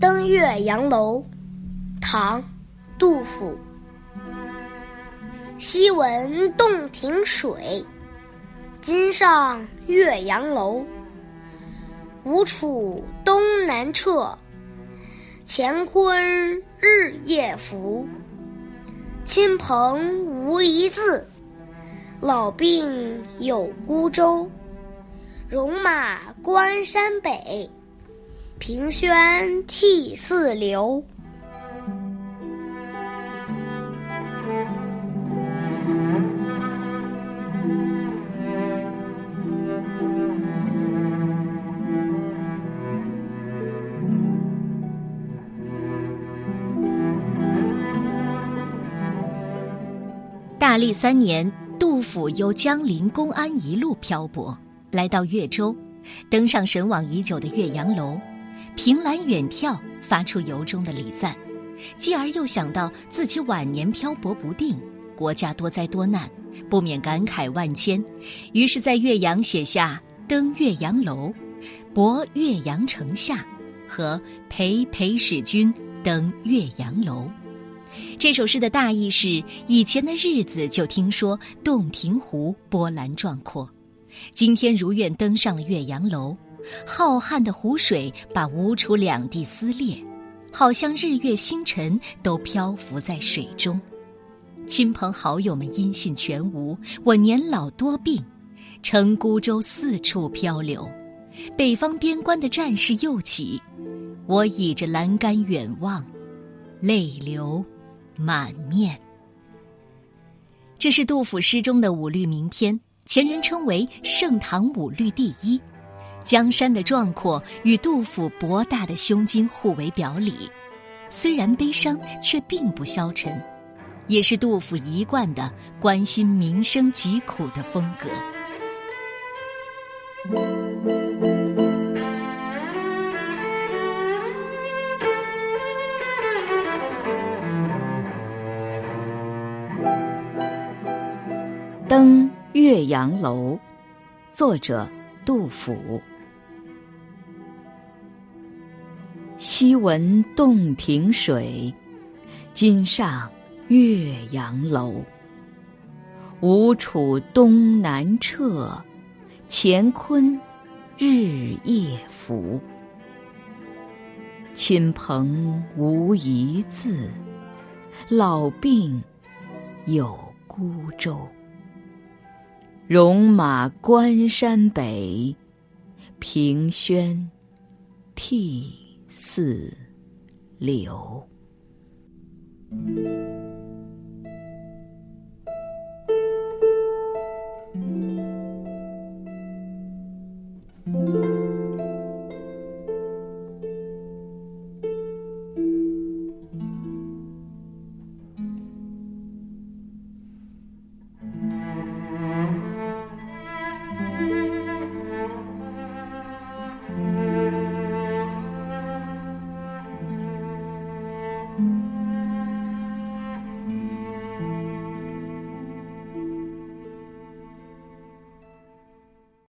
登岳阳楼，唐·杜甫。昔闻洞庭水，今上岳阳楼。吴楚东南坼，乾坤日夜浮。亲朋无一字，老病有孤舟。戎马关山北，凭轩涕泗流。大历三年，杜甫由江陵公安一路漂泊。来到岳州，登上神往已久的岳阳楼，凭栏远眺，发出由衷的礼赞。继而又想到自己晚年漂泊不定，国家多灾多难，不免感慨万千。于是，在岳阳写下《登岳阳楼》《泊岳阳城下》和《陪陪使君登岳阳楼》。这首诗的大意是：以前的日子就听说洞庭湖波澜壮阔。今天如愿登上了岳阳楼，浩瀚的湖水把吴楚两地撕裂，好像日月星辰都漂浮在水中。亲朋好友们音信全无，我年老多病，乘孤舟四处漂流。北方边关的战事又起，我倚着栏杆远望，泪流满面。这是杜甫诗中的五律名篇。前人称为盛唐五律第一，江山的壮阔与杜甫博大的胸襟互为表里，虽然悲伤，却并不消沉，也是杜甫一贯的关心民生疾苦的风格。登。岳阳楼，作者杜甫。昔闻洞庭水，今上岳阳楼。吴楚东南坼，乾坤日夜浮。亲朋无一字，老病有孤舟。戎马关山北凭轩涕泗流